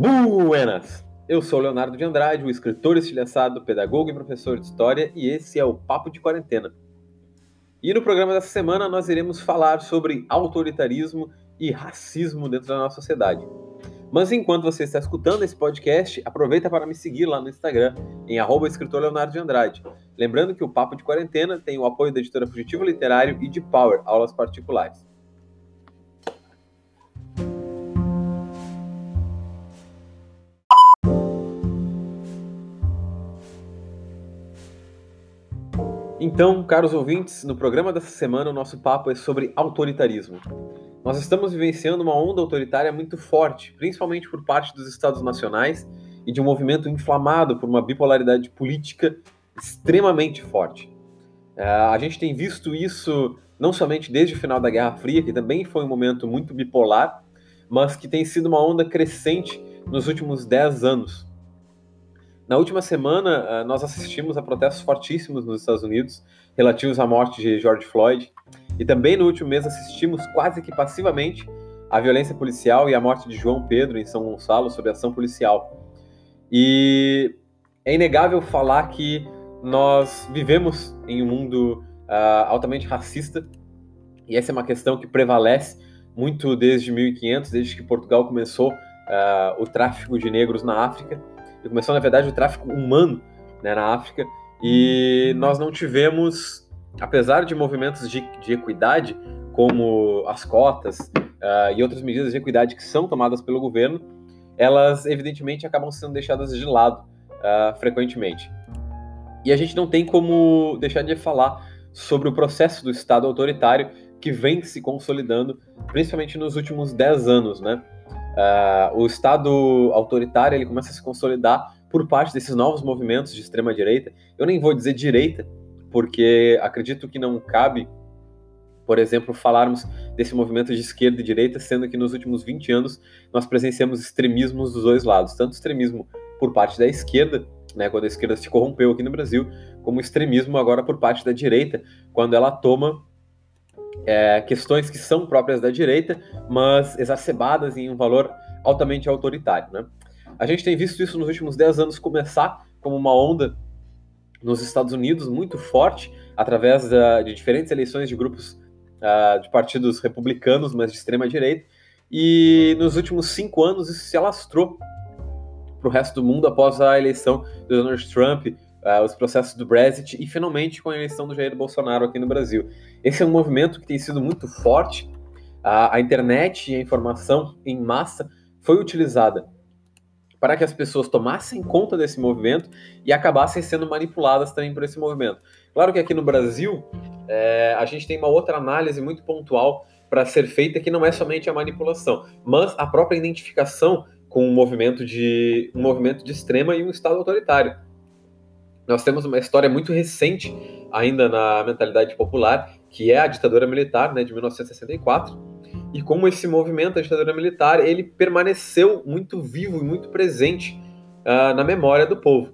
Buenas! Eu sou Leonardo de Andrade, o escritor estilhaçado, pedagogo e professor de história, e esse é o Papo de Quarentena. E no programa dessa semana nós iremos falar sobre autoritarismo e racismo dentro da nossa sociedade. Mas enquanto você está escutando esse podcast, aproveita para me seguir lá no Instagram, em escritor Leonardo de Andrade. Lembrando que o Papo de Quarentena tem o apoio da editora Fugitivo Literário e de Power, aulas particulares. Então, caros ouvintes, no programa dessa semana o nosso papo é sobre autoritarismo. Nós estamos vivenciando uma onda autoritária muito forte, principalmente por parte dos estados nacionais e de um movimento inflamado por uma bipolaridade política extremamente forte. É, a gente tem visto isso não somente desde o final da Guerra Fria, que também foi um momento muito bipolar, mas que tem sido uma onda crescente nos últimos 10 anos. Na última semana, eh, nós assistimos a protestos fortíssimos nos Estados Unidos relativos à morte de George Floyd. E também no último mês assistimos quase que passivamente a violência policial e a morte de João Pedro em São Gonçalo sob ação policial. E é inegável falar que nós vivemos em um mundo uh, altamente racista e essa é uma questão que prevalece muito desde 1500, desde que Portugal começou uh, o tráfico de negros na África começou, na verdade, o tráfico humano né, na África, e nós não tivemos, apesar de movimentos de, de equidade, como as cotas uh, e outras medidas de equidade que são tomadas pelo governo, elas evidentemente acabam sendo deixadas de lado uh, frequentemente. E a gente não tem como deixar de falar sobre o processo do Estado autoritário que vem se consolidando, principalmente nos últimos 10 anos, né? Uh, o Estado autoritário ele começa a se consolidar por parte desses novos movimentos de extrema direita. Eu nem vou dizer direita, porque acredito que não cabe, por exemplo, falarmos desse movimento de esquerda e direita, sendo que nos últimos 20 anos nós presenciamos extremismos dos dois lados, tanto extremismo por parte da esquerda, né, quando a esquerda se corrompeu aqui no Brasil, como extremismo agora por parte da direita, quando ela toma é, questões que são próprias da direita, mas exacerbadas em um valor altamente autoritário. Né? A gente tem visto isso nos últimos 10 anos começar como uma onda nos Estados Unidos muito forte, através da, de diferentes eleições de grupos uh, de partidos republicanos, mas de extrema direita, e nos últimos cinco anos isso se alastrou para o resto do mundo após a eleição do Donald Trump, uh, os processos do Brexit e finalmente com a eleição do Jair Bolsonaro aqui no Brasil. Esse é um movimento que tem sido muito forte. Uh, a internet e a informação em massa foi utilizada para que as pessoas tomassem conta desse movimento e acabassem sendo manipuladas também por esse movimento. Claro que aqui no Brasil é, a gente tem uma outra análise muito pontual para ser feita que não é somente a manipulação, mas a própria identificação com um movimento de um movimento de extrema e um estado autoritário. Nós temos uma história muito recente ainda na mentalidade popular, que é a ditadura militar, né, de 1964, e como esse movimento, a ditadura militar, ele permaneceu muito vivo e muito presente uh, na memória do povo.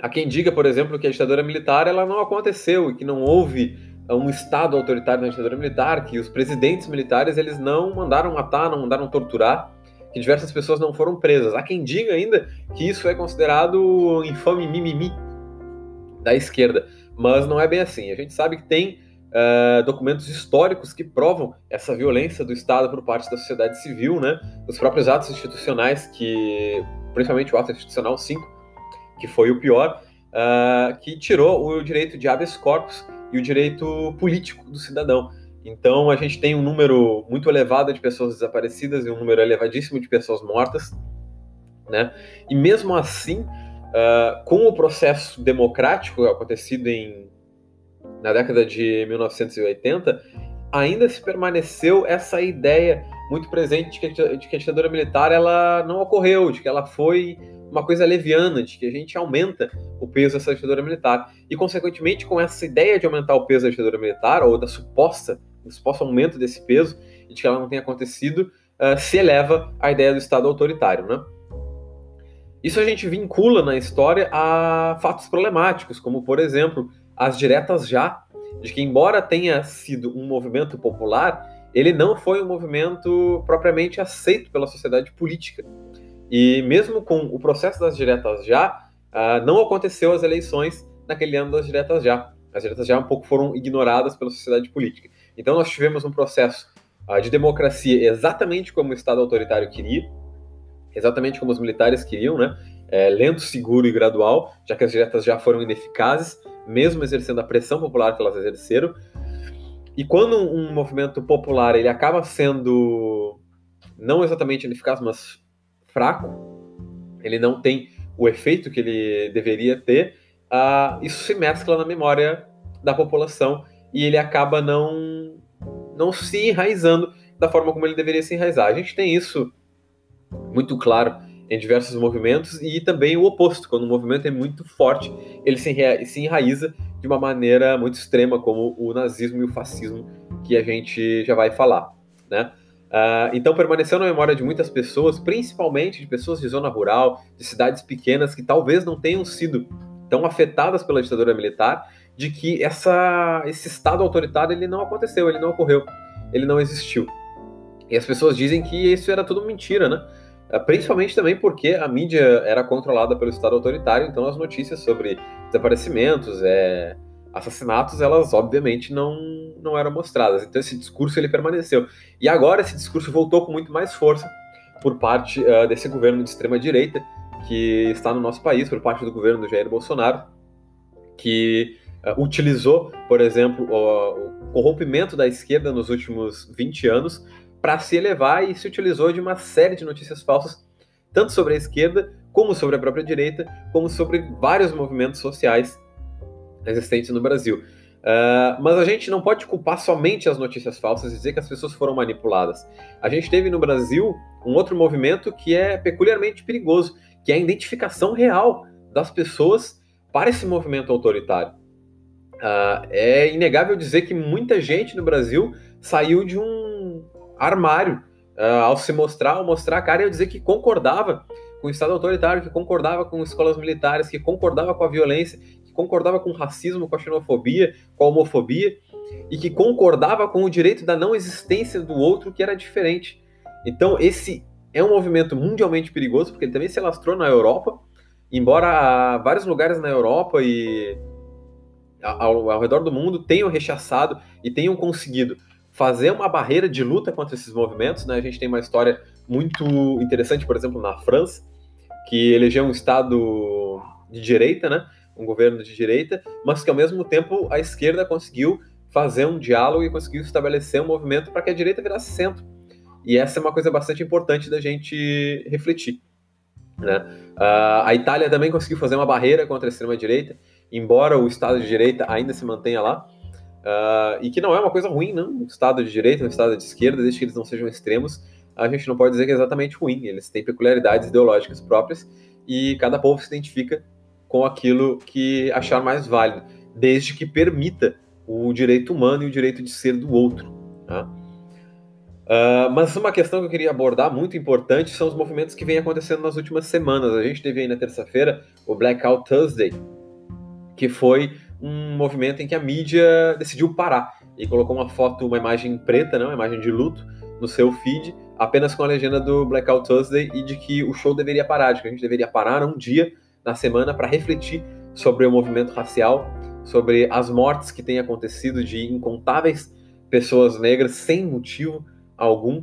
Há quem diga, por exemplo, que a ditadura militar ela não aconteceu e que não houve um estado autoritário na ditadura militar, que os presidentes militares eles não mandaram matar, não mandaram torturar, que diversas pessoas não foram presas. Há quem diga ainda que isso é considerado infame mimimi da esquerda, mas não é bem assim. A gente sabe que tem uh, documentos históricos que provam essa violência do Estado por parte da sociedade civil, né? Os próprios atos institucionais, que principalmente o ato institucional 5, que foi o pior, uh, que tirou o direito de habeas corpus e o direito político do cidadão. Então a gente tem um número muito elevado de pessoas desaparecidas e um número elevadíssimo de pessoas mortas, né? E mesmo assim, uh, com o processo democrático acontecido em, na década de 1980, ainda se permaneceu essa ideia muito presente de que, a, de que a ditadura militar ela não ocorreu, de que ela foi uma coisa leviana, de que a gente aumenta o peso dessa ditadura militar. E, consequentemente, com essa ideia de aumentar o peso da ditadura militar, ou da suposta suposto aumento desse peso e de que ela não tenha acontecido, uh, se eleva a ideia do Estado autoritário. Né? Isso a gente vincula na história a fatos problemáticos, como, por exemplo, as diretas já, de que, embora tenha sido um movimento popular, ele não foi um movimento propriamente aceito pela sociedade política. E mesmo com o processo das diretas já, uh, não aconteceu as eleições naquele ano das diretas já. As diretas já um pouco foram ignoradas pela sociedade política. Então nós tivemos um processo uh, de democracia exatamente como o Estado autoritário queria, exatamente como os militares queriam, né? É, lento, seguro e gradual, já que as diretas já foram ineficazes, mesmo exercendo a pressão popular que elas exerceram. E quando um movimento popular ele acaba sendo não exatamente ineficaz, mas fraco, ele não tem o efeito que ele deveria ter, uh, isso se mescla na memória da população e ele acaba não, não se enraizando da forma como ele deveria se enraizar. A gente tem isso muito claro em diversos movimentos e também o oposto, quando o movimento é muito forte, ele se, enraiza de uma maneira muito extrema, como o nazismo e o fascismo, que a gente já vai falar, né? Uh, então permaneceu na memória de muitas pessoas, principalmente de pessoas de zona rural, de cidades pequenas que talvez não tenham sido tão afetadas pela ditadura militar, de que essa, esse estado autoritário ele não aconteceu, ele não ocorreu, ele não existiu. E as pessoas dizem que isso era tudo mentira, né? Uh, principalmente também porque a mídia era controlada pelo estado autoritário, então as notícias sobre desaparecimentos, é, assassinatos, elas obviamente não, não eram mostradas. Então esse discurso ele permaneceu. E agora esse discurso voltou com muito mais força por parte uh, desse governo de extrema direita que está no nosso país, por parte do governo do Jair Bolsonaro, que uh, utilizou, por exemplo, o, o corrompimento da esquerda nos últimos 20 anos para se elevar e se utilizou de uma série de notícias falsas, tanto sobre a esquerda, como sobre a própria direita, como sobre vários movimentos sociais existentes no Brasil. Uh, mas a gente não pode culpar somente as notícias falsas e dizer que as pessoas foram manipuladas. A gente teve no Brasil um outro movimento que é peculiarmente perigoso, que é a identificação real das pessoas para esse movimento autoritário. Uh, é inegável dizer que muita gente no Brasil saiu de um armário uh, ao se mostrar, ao mostrar a cara e dizer que concordava com o Estado autoritário, que concordava com escolas militares, que concordava com a violência, concordava com o racismo, com a xenofobia, com a homofobia, e que concordava com o direito da não existência do outro que era diferente. Então, esse é um movimento mundialmente perigoso, porque ele também se alastrou na Europa, embora vários lugares na Europa e ao, ao redor do mundo tenham rechaçado e tenham conseguido fazer uma barreira de luta contra esses movimentos. Né? A gente tem uma história muito interessante, por exemplo, na França, que elegeu um Estado de direita, né? um governo de direita, mas que ao mesmo tempo a esquerda conseguiu fazer um diálogo e conseguiu estabelecer um movimento para que a direita virasse centro. E essa é uma coisa bastante importante da gente refletir. Né? Uh, a Itália também conseguiu fazer uma barreira contra a extrema-direita, embora o Estado de direita ainda se mantenha lá, uh, e que não é uma coisa ruim, não. O Estado de direita, o Estado de esquerda, desde que eles não sejam extremos, a gente não pode dizer que é exatamente ruim. Eles têm peculiaridades ideológicas próprias e cada povo se identifica com aquilo que achar mais válido, desde que permita o direito humano e o direito de ser do outro. Tá? Uh, mas uma questão que eu queria abordar muito importante são os movimentos que vêm acontecendo nas últimas semanas. A gente teve aí na terça-feira o Blackout Thursday, que foi um movimento em que a mídia decidiu parar e colocou uma foto, uma imagem preta, né, uma imagem de luto, no seu feed, apenas com a legenda do Blackout Thursday e de que o show deveria parar, de que a gente deveria parar um dia na semana para refletir sobre o movimento racial, sobre as mortes que têm acontecido de incontáveis pessoas negras sem motivo algum,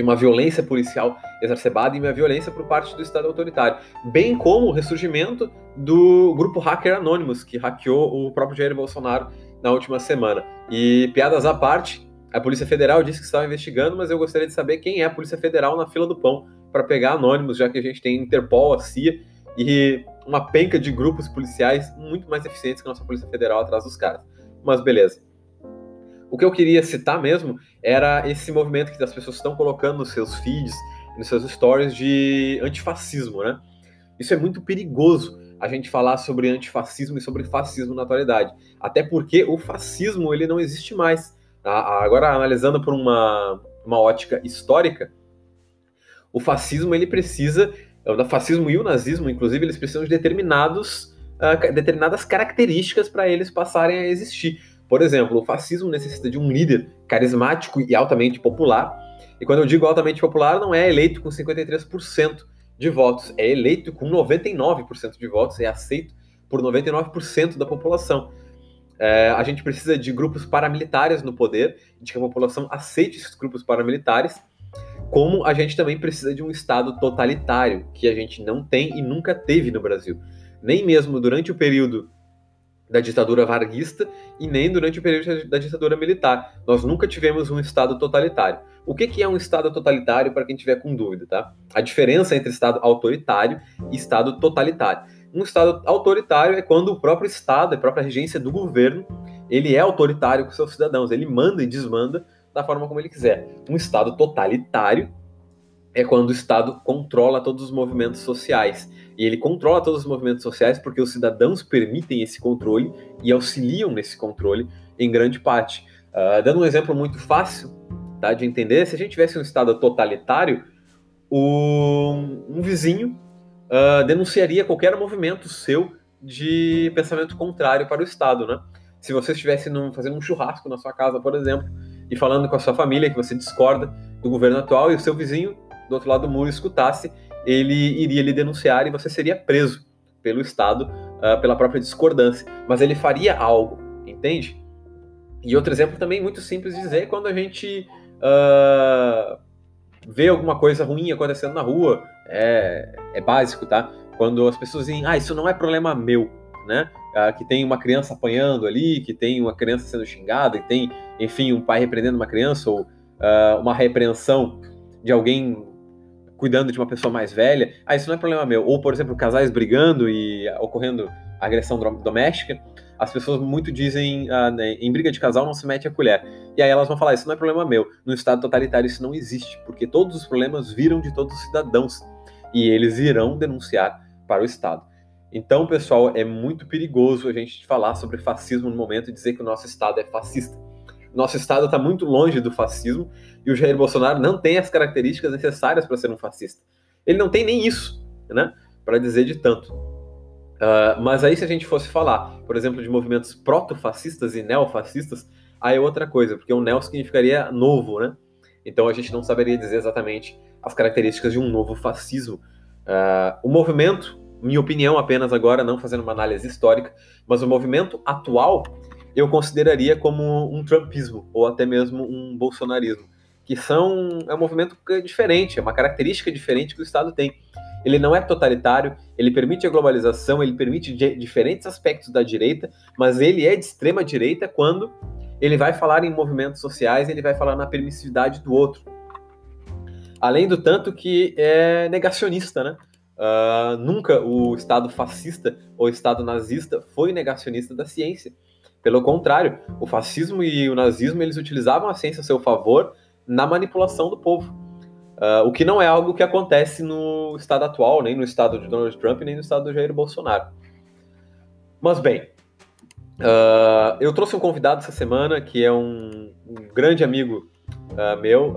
de uma violência policial exacerbada e uma violência por parte do Estado autoritário, bem como o ressurgimento do grupo hacker Anonymous, que hackeou o próprio Jair Bolsonaro na última semana. E piadas à parte, a Polícia Federal disse que estava investigando, mas eu gostaria de saber quem é a Polícia Federal na fila do pão para pegar Anonymous, já que a gente tem Interpol, a CIA e uma penca de grupos policiais muito mais eficientes que a nossa Polícia Federal atrás dos caras. Mas beleza. O que eu queria citar mesmo era esse movimento que as pessoas estão colocando nos seus feeds, nos seus stories de antifascismo, né? Isso é muito perigoso a gente falar sobre antifascismo e sobre fascismo na atualidade. Até porque o fascismo ele não existe mais. Agora, analisando por uma, uma ótica histórica, o fascismo ele precisa o fascismo e o nazismo, inclusive, eles precisam de determinados, uh, determinadas características para eles passarem a existir. Por exemplo, o fascismo necessita de um líder carismático e altamente popular. E quando eu digo altamente popular, não é eleito com 53% de votos, é eleito com 99% de votos, é aceito por 99% da população. É, a gente precisa de grupos paramilitares no poder, de que a população aceite esses grupos paramilitares, como a gente também precisa de um Estado totalitário, que a gente não tem e nunca teve no Brasil. Nem mesmo durante o período da ditadura varguista e nem durante o período da ditadura militar. Nós nunca tivemos um Estado totalitário. O que, que é um Estado totalitário, para quem tiver com dúvida, tá? A diferença entre Estado autoritário e Estado totalitário. Um Estado autoritário é quando o próprio Estado, a própria regência do governo, ele é autoritário com seus cidadãos, ele manda e desmanda da forma como ele quiser. Um Estado totalitário é quando o Estado controla todos os movimentos sociais. E ele controla todos os movimentos sociais porque os cidadãos permitem esse controle e auxiliam nesse controle em grande parte. Uh, dando um exemplo muito fácil tá, de entender, se a gente tivesse um Estado totalitário, um, um vizinho uh, denunciaria qualquer movimento seu de pensamento contrário para o Estado, né? Se você estivesse num, fazendo um churrasco na sua casa, por exemplo, e falando com a sua família que você discorda do governo atual e o seu vizinho do outro lado do muro escutasse, ele iria lhe denunciar e você seria preso pelo Estado uh, pela própria discordância. Mas ele faria algo, entende? E outro exemplo também muito simples de dizer é quando a gente uh, vê alguma coisa ruim acontecendo na rua, é, é básico, tá? Quando as pessoas dizem, ah, isso não é problema meu, né? Uh, que tem uma criança apanhando ali, que tem uma criança sendo xingada, e tem, enfim, um pai repreendendo uma criança, ou uma repreensão de alguém cuidando de uma pessoa mais velha, ah, isso não é problema meu. Ou, por exemplo, casais brigando e ocorrendo agressão doméstica, as pessoas muito dizem, ah, né, em briga de casal não se mete a colher. E aí elas vão falar, isso não é problema meu. No Estado totalitário isso não existe, porque todos os problemas viram de todos os cidadãos e eles irão denunciar para o Estado. Então, pessoal, é muito perigoso a gente falar sobre fascismo no momento e dizer que o nosso Estado é fascista. Nosso Estado está muito longe do fascismo e o Jair Bolsonaro não tem as características necessárias para ser um fascista. Ele não tem nem isso, né? Para dizer de tanto. Uh, mas aí, se a gente fosse falar, por exemplo, de movimentos proto-fascistas e neofascistas, aí é outra coisa, porque o neo significaria novo, né? Então a gente não saberia dizer exatamente as características de um novo fascismo. Uh, o movimento, minha opinião apenas agora, não fazendo uma análise histórica, mas o movimento atual eu consideraria como um trumpismo, ou até mesmo um bolsonarismo, que são é um movimento diferente, é uma característica diferente que o Estado tem. Ele não é totalitário, ele permite a globalização, ele permite diferentes aspectos da direita, mas ele é de extrema direita quando ele vai falar em movimentos sociais, ele vai falar na permissividade do outro. Além do tanto que é negacionista, né? Uh, nunca o Estado fascista ou Estado nazista foi negacionista da ciência. Pelo contrário, o fascismo e o nazismo eles utilizavam a ciência a seu favor na manipulação do povo. Uh, o que não é algo que acontece no estado atual, nem no estado de Donald Trump, nem no estado do Jair Bolsonaro. Mas bem, uh, eu trouxe um convidado essa semana que é um, um grande amigo uh, meu,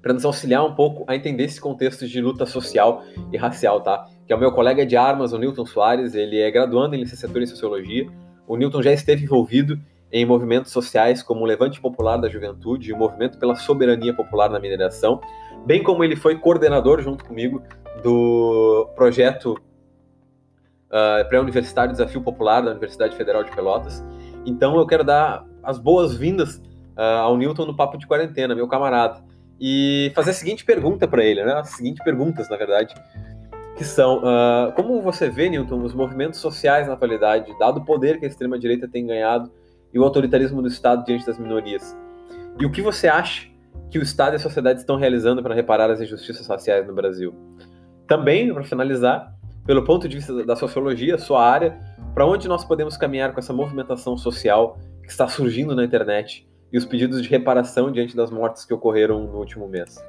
para nos auxiliar um pouco a entender esse contexto de luta social e racial, tá? Que é o meu colega de armas, o Newton Soares, ele é graduando em licenciatura em Sociologia, o Newton já esteve envolvido em movimentos sociais como o Levante Popular da Juventude e o Movimento pela Soberania Popular na Mineração, bem como ele foi coordenador junto comigo do projeto uh, pré-universitário Desafio Popular da Universidade Federal de Pelotas. Então eu quero dar as boas-vindas uh, ao Newton no Papo de Quarentena, meu camarada, e fazer a seguinte pergunta para ele, né? As seguintes perguntas, na verdade que são uh, como você vê, Newton, os movimentos sociais na atualidade, dado o poder que a extrema-direita tem ganhado e o autoritarismo do Estado diante das minorias. E o que você acha que o Estado e a sociedade estão realizando para reparar as injustiças raciais no Brasil? Também, para finalizar, pelo ponto de vista da sociologia, sua área, para onde nós podemos caminhar com essa movimentação social que está surgindo na internet e os pedidos de reparação diante das mortes que ocorreram no último mês?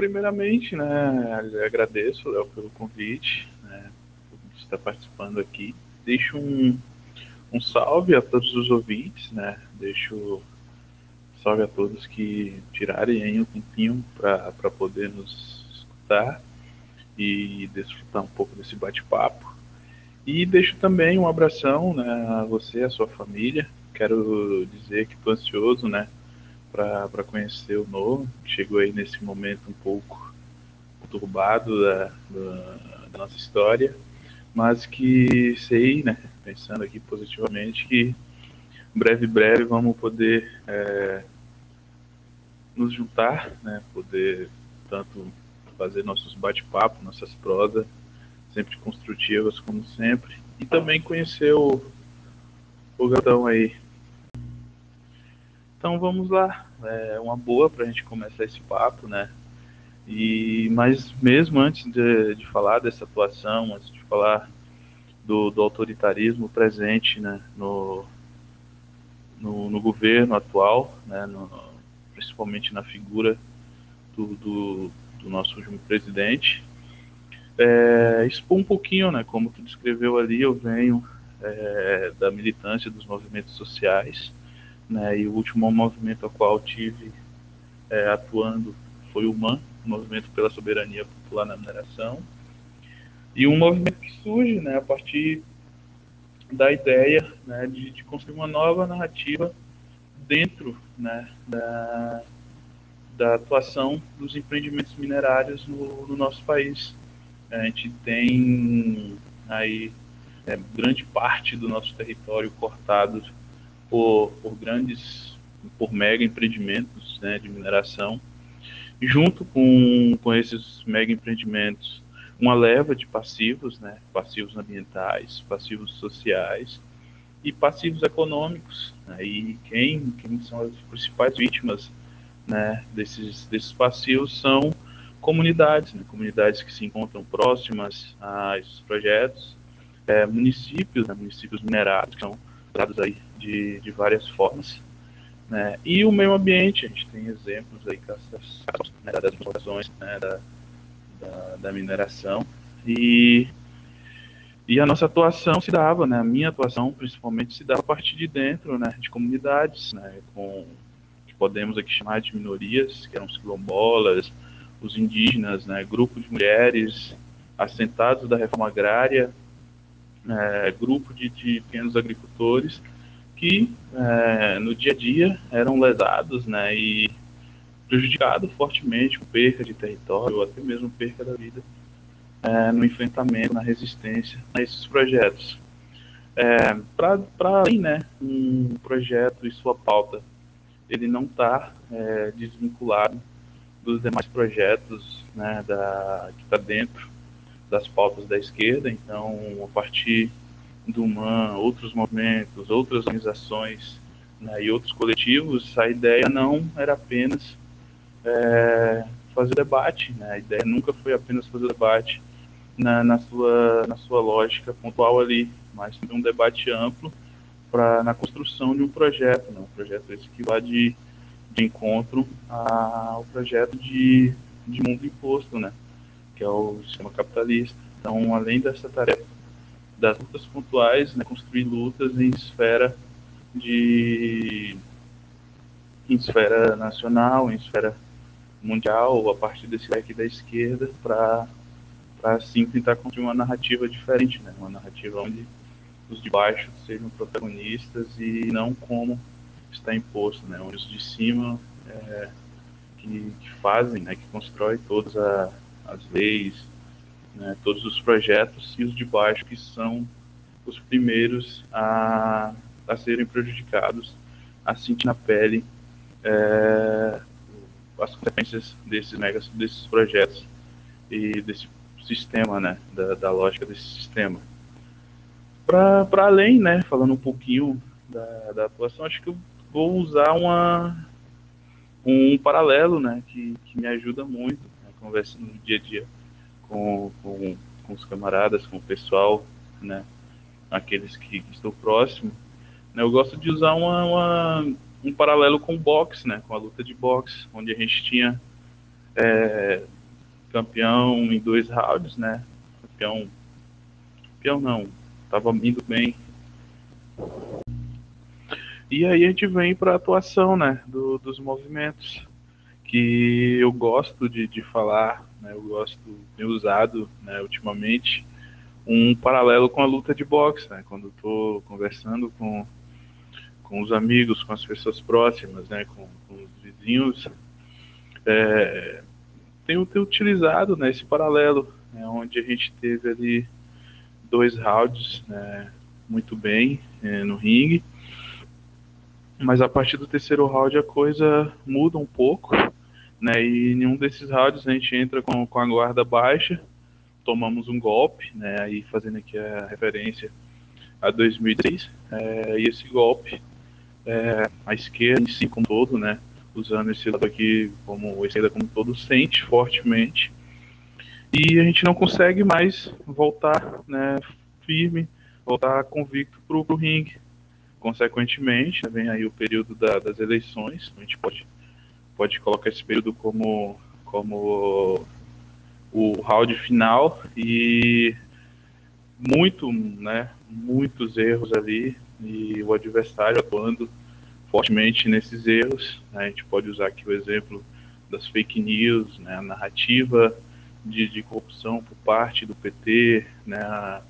Primeiramente, né, agradeço, Léo, pelo convite, né, por estar participando aqui. Deixo um, um salve a todos os ouvintes, né, deixo salve a todos que tirarem aí um tempinho para poder nos escutar. e desfrutar um pouco desse bate-papo. E deixo também um abração né, a você, a sua família. Quero dizer que estou ansioso né, para conhecer o novo. Chegou aí nesse momento um pouco conturbado da, da, da nossa história, mas que sei, né, pensando aqui positivamente, que breve, breve vamos poder é, nos juntar, né, poder tanto fazer nossos bate-papos, nossas prosas, sempre construtivas, como sempre, e também conhecer o, o gatão aí. Então vamos lá, é uma boa para a gente começar esse papo, né? E mas mesmo antes de, de falar dessa atuação, antes de falar do, do autoritarismo presente, né, no, no, no governo atual, né, no, principalmente na figura do, do, do nosso último presidente. É, expor um pouquinho, né, como tu descreveu ali, eu venho é, da militância dos movimentos sociais, né, e o último movimento ao qual tive é, atuando foi o MAN, Movimento pela Soberania Popular na Mineração, e um movimento que surge né, a partir da ideia né, de, de construir uma nova narrativa dentro né, da, da atuação dos empreendimentos minerários no, no nosso país. A gente tem aí é, grande parte do nosso território cortado por, por grandes, por mega empreendimentos né, de mineração. Junto com, com esses mega empreendimentos, uma leva de passivos, né, passivos ambientais, passivos sociais e passivos econômicos. Né, e quem, quem são as principais vítimas né, desses, desses passivos são comunidades, né, comunidades que se encontram próximas a esses projetos, é, municípios, né, municípios minerados, que são dados aí de, de várias formas, né, e o meio ambiente, a gente tem exemplos aí né, das explorações né, da, da, da, mineração, e, e a nossa atuação se dava, né, a minha atuação principalmente se dava a partir de dentro, né, de comunidades, né, com podemos aqui chamar de minorias, que eram os quilombolas, os indígenas, né, grupo de mulheres assentados da reforma agrária, é, grupo de, de, pequenos agricultores que é, no dia a dia eram lesados né, e prejudicados fortemente com perca de território ou até mesmo perca da vida é, no enfrentamento, na resistência a esses projetos. É, Para além, né, um projeto e sua pauta ele não está é, desvinculado dos demais projetos né, da, que está dentro das pautas da esquerda. Então, a partir do MAN, outros movimentos, outras organizações né, e outros coletivos, a ideia não era apenas é, fazer debate. Né? A ideia nunca foi apenas fazer debate na, na, sua, na sua lógica pontual ali, mas um debate amplo para na construção de um projeto, né? um projeto esse que vai de, de encontro ao projeto de, de mundo imposto, né? Que é o sistema capitalista. Então, além dessa tarefa das lutas pontuais, né, construir lutas em esfera de em esfera nacional, em esfera mundial, a partir desse leque da esquerda, para assim tentar construir uma narrativa diferente, né? uma narrativa onde os de baixo sejam protagonistas e não como está imposto, né? Onde os de cima é, que, que, fazem, né? Que constroem todas a, as leis, né? Todos os projetos e os de baixo que são os primeiros a, a serem prejudicados, a sentir na pele é, as consequências desses megas, desses projetos e desse sistema, né? Da, da lógica desse sistema para além, né, falando um pouquinho da, da atuação, acho que eu vou usar uma, um paralelo, né, que, que me ajuda muito, conversando no dia a dia com, com, com, os camaradas, com o pessoal, né, aqueles que, que estou próximo. Né, eu gosto de usar uma, uma, um paralelo com o boxe, né, com a luta de boxe, onde a gente tinha é, campeão em dois rounds, né, campeão, campeão não, estava indo bem. E aí a gente vem para a atuação né, do, dos movimentos, que eu gosto de, de falar, né, eu gosto, tenho usado né, ultimamente, um paralelo com a luta de boxe, né, quando estou conversando com, com os amigos, com as pessoas próximas, né, com, com os vizinhos, é, tenho, tenho utilizado né, esse paralelo, né, onde a gente teve ali dois rounds né, muito bem é, no ringue, mas a partir do terceiro round a coisa muda um pouco, né, e em desses rounds a gente entra com, com a guarda baixa, tomamos um golpe, né, aí fazendo aqui a referência a 2003, é, e esse golpe, é, a esquerda em si como todo, né, usando esse lado aqui como a esquerda como todo, sente fortemente, e a gente não consegue mais voltar né, firme, voltar convicto para o ringue. Consequentemente, vem aí o período da, das eleições, a gente pode, pode colocar esse período como, como o round final e muito, né, muitos erros ali e o adversário atuando fortemente nesses erros. Né, a gente pode usar aqui o exemplo das fake news, né, a narrativa de, de corrupção por parte do PT, né,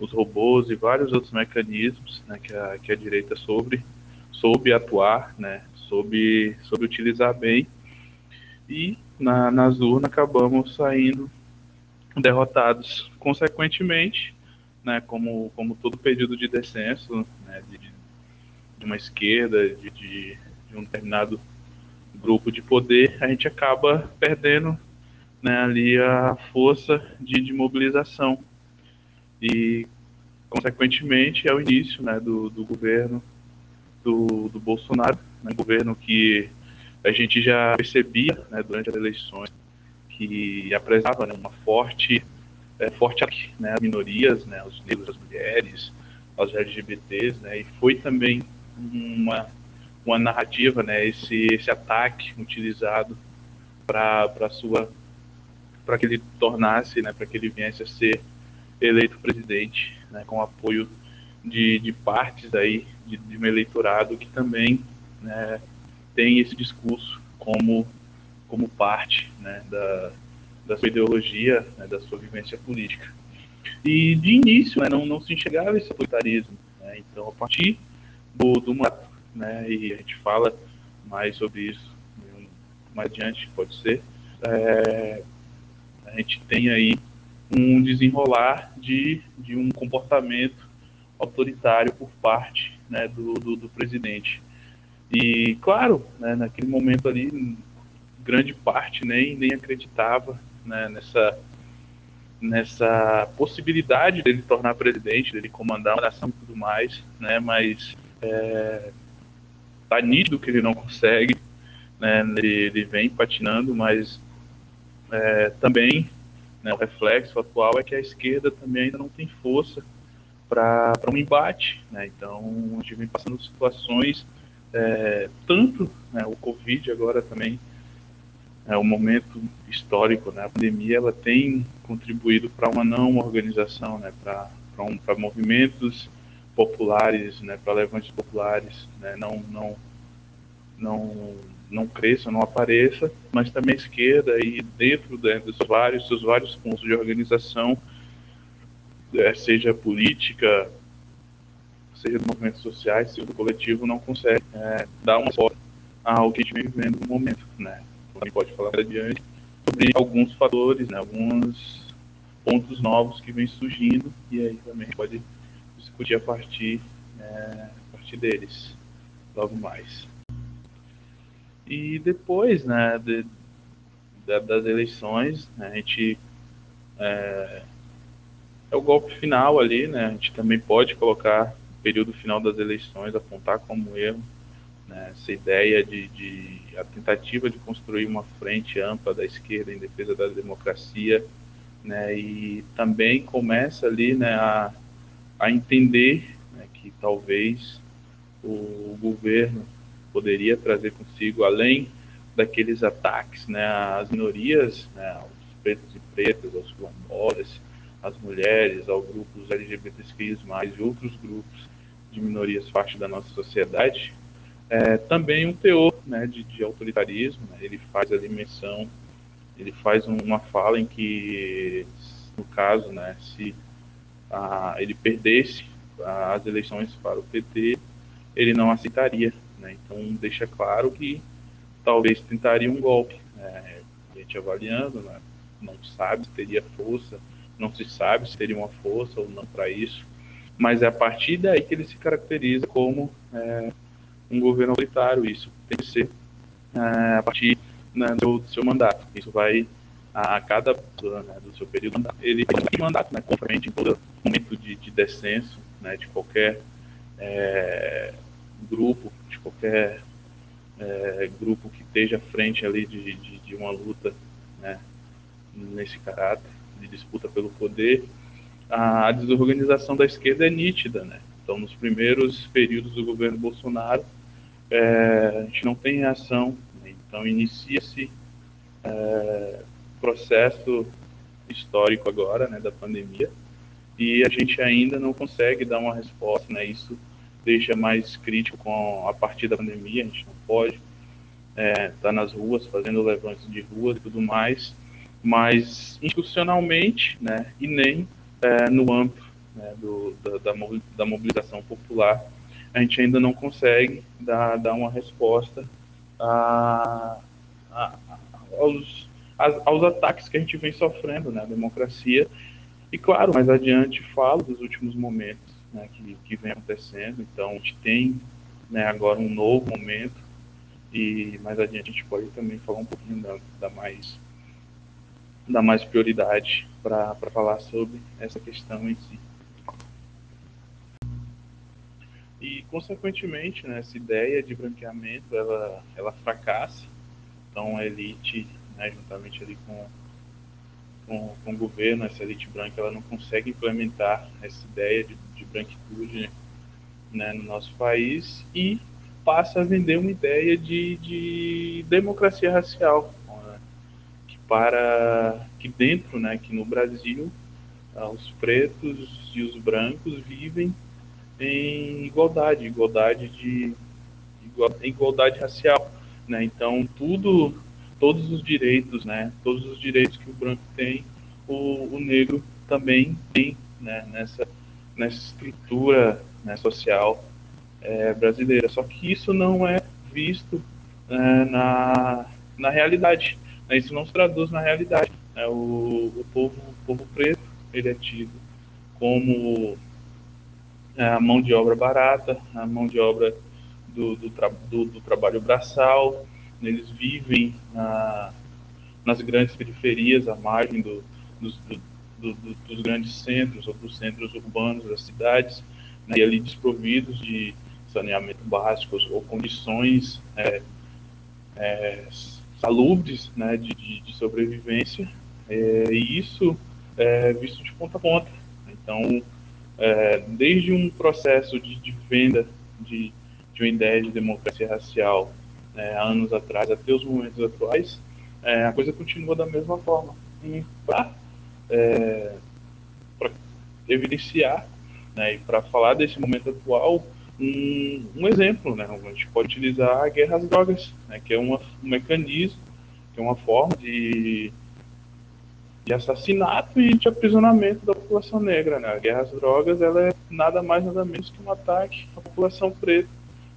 os robôs e vários outros mecanismos né, que, a, que a direita soube, soube atuar, né, soube, soube utilizar bem. E na, nas urnas acabamos saindo derrotados. Consequentemente, né, como, como todo período de descenso né, de, de, uma esquerda, de, de, de um determinado grupo de poder, a gente acaba perdendo né, ali a força de, de mobilização. E, consequentemente, é o início né, do, do governo do, do Bolsonaro, né, governo que a gente já percebia né, durante as eleições que apresentava né, uma forte, é, forte né, as minorias, né, os negros, as mulheres, aos LGBTs, né, e foi também uma, uma narrativa, né, esse, esse ataque utilizado para sua para que ele tornasse, né, para que ele viesse a ser eleito presidente, né, com apoio de, de partes aí de, de um eleitorado que também né, tem esse discurso como como parte né, da, da sua ideologia, né, da sua vivência política. E de início né, não, não se enxergava esse autoritarismo. Né, então, a partir do, do né, e a gente fala mais sobre isso mais adiante, pode ser, é, a gente tem aí um desenrolar de, de um comportamento autoritário por parte né, do, do, do, presidente. E, claro, né, naquele momento ali, grande parte nem, nem acreditava né, nessa, nessa possibilidade dele tornar presidente, dele comandar uma nação e tudo mais, né, mas é, tá nítido que ele não consegue, né, ele, ele vem patinando, mas é, também né, o reflexo atual é que a esquerda também ainda não tem força para um embate. Né? Então, a gente vem passando situações, é, tanto né, o Covid agora também é um momento histórico, né? A pandemia ela tem contribuído para uma não organização, né? Para um, movimentos populares, né? Para levantes populares, né? Não não não não cresça, não apareça, mas também a esquerda e dentro né, dos vários, dos vários pontos de organização, é, seja política, seja de movimentos sociais, seja do coletivo, não consegue é, dar uma resposta ao que a gente vem vivendo no momento, né? Também pode falar adiante sobre alguns fatores, né, alguns pontos novos que vêm surgindo e aí também pode discutir a partir, é, a partir deles logo mais. E depois né, de, de, das eleições, né, a gente. É, é, o golpe final ali, né? A gente também pode colocar período final das eleições, apontar como erro né, essa ideia de, de, a tentativa de construir uma frente ampla da esquerda em defesa da democracia, né, e também começa ali né, a, a entender né, que talvez o governo poderia trazer consigo, além daqueles ataques né, às minorias, né, aos pretos e pretas, aos quilombolas, às mulheres, aos grupos LGBTQI+, e outros grupos de minorias parte da nossa sociedade, é, também um teor né, de, de autoritarismo. Né? Ele faz a dimensão, ele faz uma fala em que, no caso, né, se ele perdesse as eleições para o PT, ele não aceitaria. Né? Então, deixa claro que talvez tentaria um golpe. Né? A gente avaliando, né? não sabe se teria força, não se sabe se teria uma força ou não para isso, mas é a partir daí que ele se caracteriza como é, um governo autoritário. Isso tem que ser é, a partir né, do, seu mandato. Isso vai a, a cada né, do seu período ele tem mandato, né, conforme em todo momento de, de descenso, né, de qualquer é, grupo, de qualquer é, grupo que esteja à frente ali de, de, de uma luta, né, nesse caráter de disputa pelo poder, a desorganização da esquerda é nítida, né? Então, nos primeiros períodos do governo Bolsonaro, é, a gente não tem ação, né? então inicia-se é, processo histórico agora, né, da pandemia, e a gente ainda não consegue dar uma resposta, né? Isso deixa mais crítico com a partir da pandemia, a gente não pode estar é, tá nas ruas fazendo levantes de rua e tudo mais, mas institucionalmente, né, e nem é, no âmbito né, do, da, da, mobilização popular, a gente ainda não consegue dar, dar uma resposta a, a, aos, aos ataques que a gente vem sofrendo na né, democracia. E claro, mais adiante falo dos últimos momentos né, que, que vem acontecendo. Então a gente tem né, agora um novo momento e mais adiante a gente pode também falar um pouquinho da, da mais dar mais prioridade para falar sobre essa questão em si. E, consequentemente, né, essa ideia de branqueamento, ela, ela fracassa. Então, a elite, né, juntamente ali com, com, com, o governo, essa elite branca, ela não consegue implementar essa ideia de, de branquitude né, no nosso país e passa a vender uma ideia de, de democracia racial, para que dentro, né, que no Brasil, ah, os pretos e os brancos vivem em igualdade, igualdade de igualdade racial, né? Então tudo, todos os direitos, né? Todos os direitos que o branco tem, o, o negro também tem, né? Nessa nessa estrutura né, social é, brasileira. Só que isso não é visto é, na na realidade. Isso não se traduz na realidade. Né? O, o, povo, o povo preto ele é tido como é, a mão de obra barata, a mão de obra do, do, tra, do, do trabalho braçal. Eles vivem na, nas grandes periferias, à margem do, dos, dos grandes centros ou dos centros urbanos das cidades, né, e ali desprovidos de saneamento básico ou condições é, é, salubres né, de, de, de sobrevivência, é, e isso é visto de ponta a ponta. Então, é, desde um processo de, de venda de, de, uma ideia de democracia racial há anos atrás até os momentos atuais, é, a coisa continua da mesma forma. E para é, evidenciar né, e para falar desse momento atual, um, um exemplo, né? A gente pode utilizar a guerra às drogas, né? Que é uma, um mecanismo, que é uma forma de, de assassinato e de aprisionamento da população negra, né? A guerra às drogas, ela é nada mais nada menos que um ataque à população preta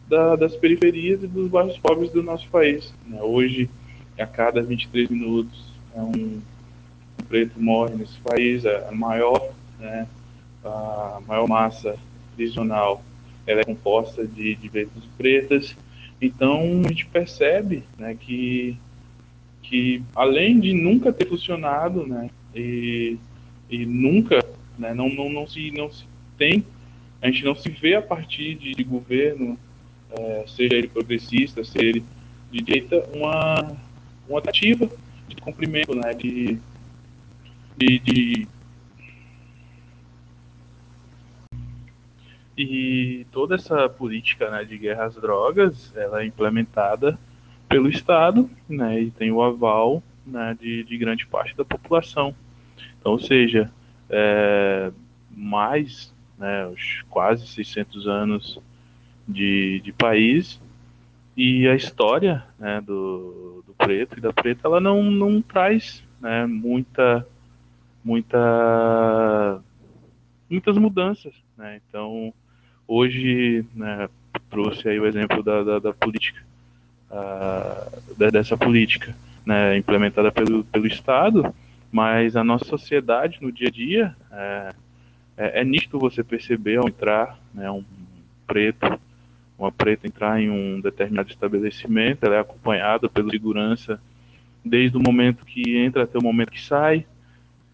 da, das periferias e dos bairros pobres do nosso país. Né? Hoje, a cada 23 minutos, é um, um preto morre nesse país, é a maior, né? a maior massa prisional ela é composta de, de letras pretas. Então a gente percebe né, que, que além de nunca ter funcionado, né, e, e nunca, né, não, não, não, se, não se tem, a gente não se vê a partir de, de governo, é, seja ele progressista, seja ele de direita, uma, uma tentativa de cumprimento, né, de, de, de E toda essa política né, de guerra às drogas, ela é implementada pelo Estado, né, e tem o aval né, de, de grande parte da população. Então, ou seja, é, mais, né, os quase 600 anos de, de país, E a história né, do, do preto e da preta, ela não, não traz né, muita, muita, muitas mudanças. Né? Então, hoje, né, trouxe aí o exemplo da, da, da política, dessa política né, implementada pelo, pelo Estado, mas a nossa sociedade no dia a dia é, é, é você perceber ao entrar né, um preto, uma preta entrar em um determinado estabelecimento, ela é acompanhada pela segurança desde o momento que entra até o momento que sai.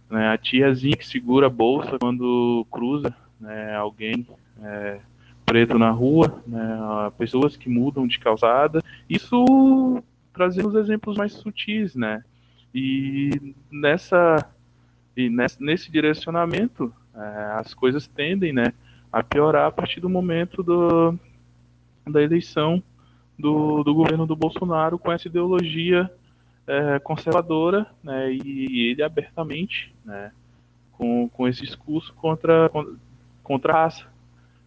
Né, a tiazinha que segura a bolsa quando cruza né, alguém é, preto na rua, né, pessoas que mudam de calçada. Isso trazendo os exemplos mais sutis, né? E nessa e nesse, nesse direcionamento é, as coisas tendem, né, a piorar a partir do momento do, da eleição do, do governo do Bolsonaro com essa ideologia é, conservadora, né, e ele abertamente, né, com, com esse discurso contra, contra a raça.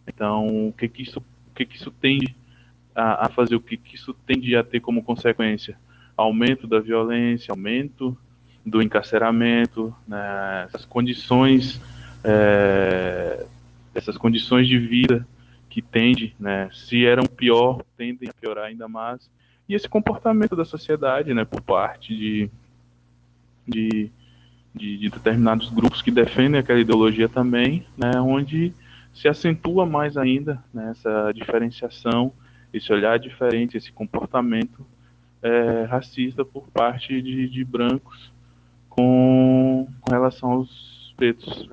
Então, o que que isso, o que que isso tende a, a fazer? O que que isso tende a ter como consequência? Aumento da violência, aumento do encarceramento, né, essas condições, é, essas condições de vida que tende, né, se eram pior, tendem a piorar ainda mais. E esse comportamento da sociedade, né, por parte de, de, de, de determinados grupos que defendem aquela ideologia também, né, onde se acentua mais ainda né, essa diferenciação, esse olhar diferente, esse comportamento é, racista por parte de, de brancos com, com, relação aos pretos.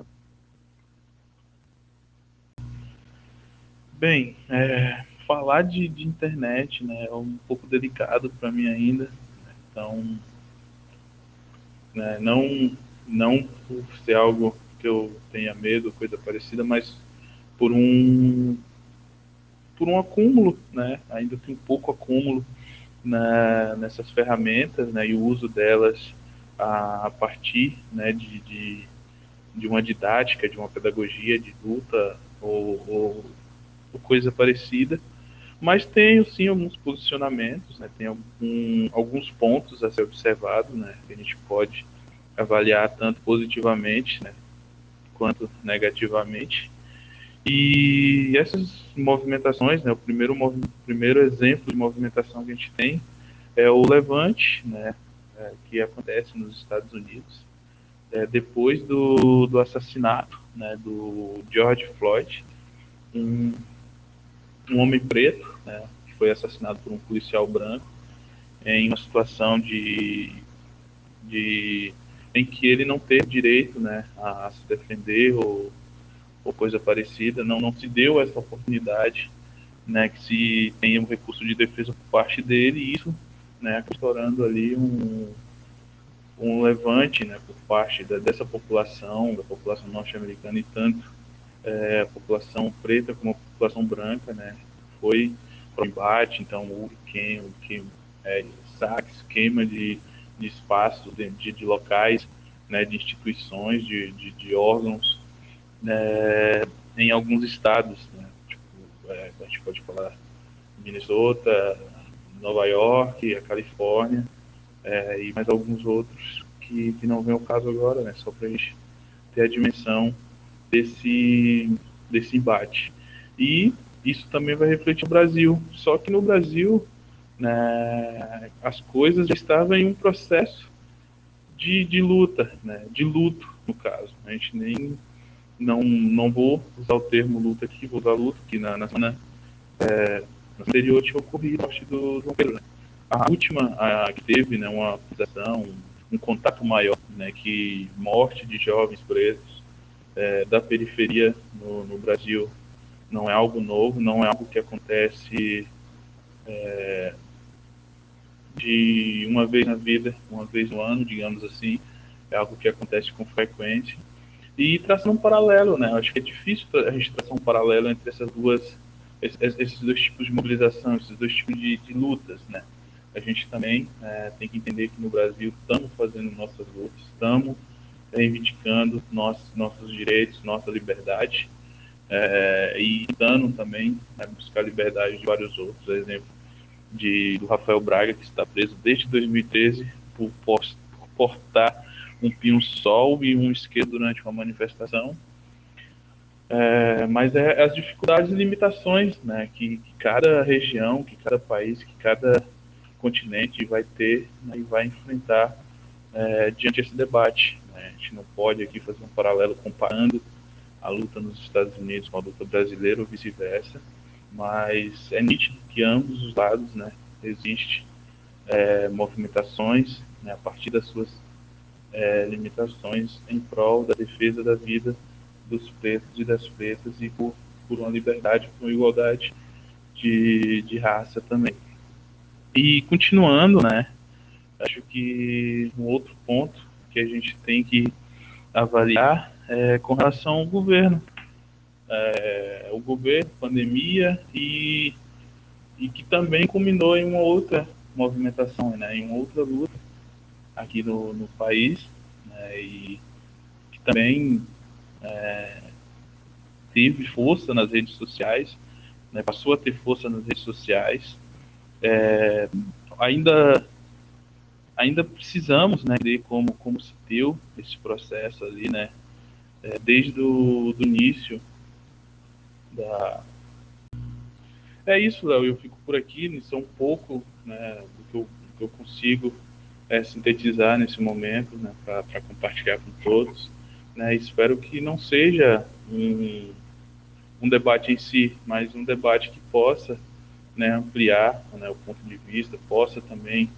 Bem, é, falar de, de, internet né, é um pouco delicado para mim ainda, né, então né, não, não por ser algo que eu tenha medo, coisa parecida, mas por um por um acúmulo, né? Ainda tem pouco acúmulo na, nessas ferramentas, né? E o uso delas a, a partir, né? De, de, de, uma didática, de uma pedagogia de luta ou, ou, ou coisa parecida. Mas tenho sim alguns posicionamentos, né? Tem algum, alguns pontos a ser observado, né? Que a gente pode avaliar tanto positivamente, né? Quanto negativamente. E essas movimentações, né, o primeiro, primeiro exemplo de movimentação que a gente tem é o Levante, né, é, que acontece nos Estados Unidos, é, depois do, do assassinato né, do George Floyd, um, um homem preto, né, que foi assassinado por um policial branco, em uma situação de, de em que ele não teve direito né, a, a se defender ou ou coisa parecida, não, não se deu essa oportunidade, né, que se tenha um recurso de defesa por parte dele, e isso, né, estourando ali um, um levante, né, por parte da, dessa população, da população norte-americana e tanto é, a população preta como a população branca, né, foi para o embate, então houve queima, queima é, saques, queima de, de espaços, de, de, de locais, né, de instituições, de, de, de órgãos é, em alguns estados, né? tipo, é, a gente pode falar Minnesota, Nova York, a Califórnia é, e mais alguns outros que, que não vem ao caso agora, né? Só para a gente ter a dimensão desse, desse embate. E isso também vai refletir no Brasil. Só que no Brasil né, as coisas já estavam em um processo de, de luta, né, de luto, no caso. A gente nem não, não vou usar o termo luta aqui, vou usar luta, que na, na semana é, anterior tinha ocorrido a morte do João Pedro. Né? A última a, que teve né, uma acusação, um, um contato maior, né, que morte de jovens presos é, da periferia no, no, Brasil não é algo novo, não é algo que acontece é, de uma vez na vida, uma vez no ano, digamos assim, é algo que acontece com frequência e traçando um paralelo, né? Acho que é difícil a gente traçar um paralelo entre essas duas, esses dois tipos de mobilização, esses dois tipos de, de lutas, né? A gente também é, tem que entender que no Brasil estamos fazendo nossas lutas, estamos reivindicando nossos, nossos direitos, nossa liberdade, é, e tentando também né, buscar liberdade de vários outros. Por exemplo, de, do Rafael Braga, que está preso desde 2013 por portar um pinho-sol e um isqueiro durante uma manifestação. É, mas é as dificuldades e limitações né, que, que, cada região, que cada país, que cada continente vai ter né, e vai enfrentar é, diante desse debate. Né? A gente não pode aqui fazer um paralelo comparando a luta nos Estados Unidos com a luta brasileira ou vice-versa, mas é nítido que ambos os lados né, existem é, movimentações né, a partir das suas é, limitações em prol da defesa da vida dos pretos e das pretas e por, por uma liberdade, por uma igualdade de, de raça também. E continuando, né, acho que um outro ponto que a gente tem que avaliar é com relação ao governo. É, o governo, pandemia e, e que também culminou em uma outra movimentação, né, em uma outra luta aqui no, no país né, e que também é, teve força nas redes sociais, né, passou a ter força nas redes sociais. É, ainda ainda precisamos né, ver como, como se deu esse processo ali, né, é, desde o do início da... É isso, Léo, eu fico por aqui, isso é um pouco né, do, que eu, do que eu consigo é, sintetizar nesse momento, né, para compartilhar com todos. Né, espero que não seja um, um debate em si, mas um debate que possa né, ampliar né, o ponto de vista, possa também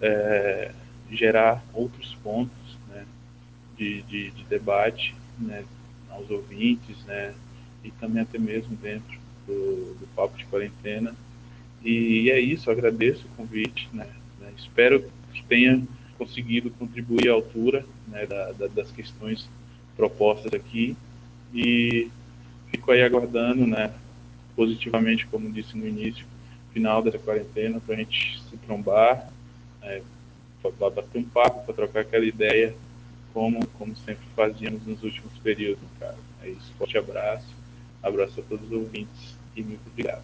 é, gerar outros pontos né, de, de, de, debate né, aos ouvintes, né, e também até mesmo dentro do, do papo de quarentena. E, é isso, agradeço o convite, espero tenha conseguido contribuir à altura né, da, da, das questões propostas aqui e fico aí aguardando, né, positivamente, como disse no início, final dessa quarentena, para a gente se trombar, é, para bater um papo, para trocar aquela ideia, como, como sempre fazíamos nos últimos períodos, cara. É isso, forte abraço, abraço a todos os ouvintes e muito obrigado.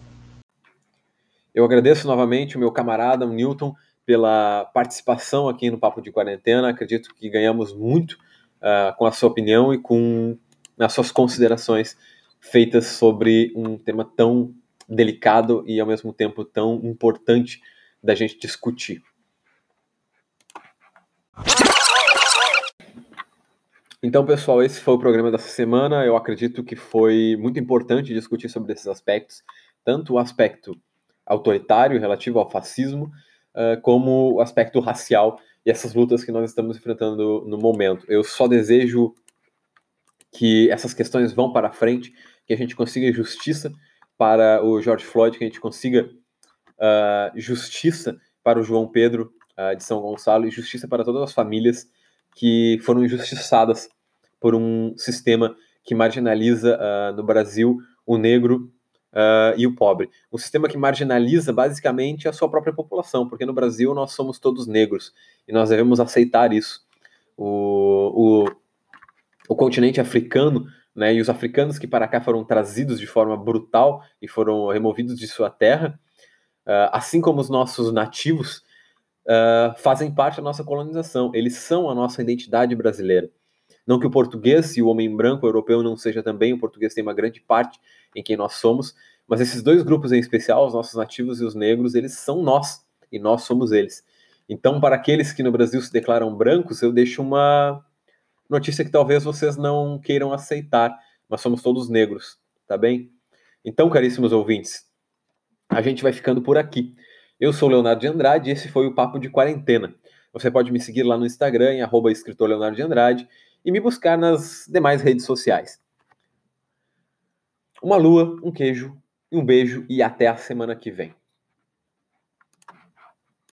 Eu agradeço novamente o meu camarada, o Newton, pela participação aqui no Papo de Quarentena. Acredito que ganhamos muito uh, com a sua opinião e com as suas considerações feitas sobre um tema tão delicado e ao mesmo tempo tão importante da gente discutir. Então, pessoal, esse foi o programa dessa semana. Eu acredito que foi muito importante discutir sobre esses aspectos, tanto o aspecto autoritário relativo ao fascismo, uh, como o aspecto racial e essas lutas que nós estamos enfrentando no momento. Eu só desejo que essas questões vão para frente, que a gente consiga justiça para o George Floyd, que a gente consiga uh, justiça para o João Pedro uh, de São Gonçalo e justiça para todas as famílias que foram injustiçadas por um sistema que marginaliza uh, no Brasil o negro uh, e o pobre. Um sistema que marginaliza basicamente a sua própria população, porque no Brasil nós somos todos negros e nós devemos aceitar isso. O, o, o continente africano né, e os africanos que para cá foram trazidos de forma brutal e foram removidos de sua terra, uh, assim como os nossos nativos, uh, fazem parte da nossa colonização. Eles são a nossa identidade brasileira. Não que o português e o homem branco europeu não seja também, o português tem uma grande parte em quem nós somos, mas esses dois grupos em especial, os nossos nativos e os negros, eles são nós e nós somos eles. Então, para aqueles que no Brasil se declaram brancos, eu deixo uma notícia que talvez vocês não queiram aceitar, mas somos todos negros, tá bem? Então, caríssimos ouvintes, a gente vai ficando por aqui. Eu sou Leonardo de Andrade e esse foi o Papo de Quarentena. Você pode me seguir lá no Instagram, em arroba escritor Leonardo de Andrade, e me buscar nas demais redes sociais. Uma lua, um queijo, um beijo e até a semana que vem.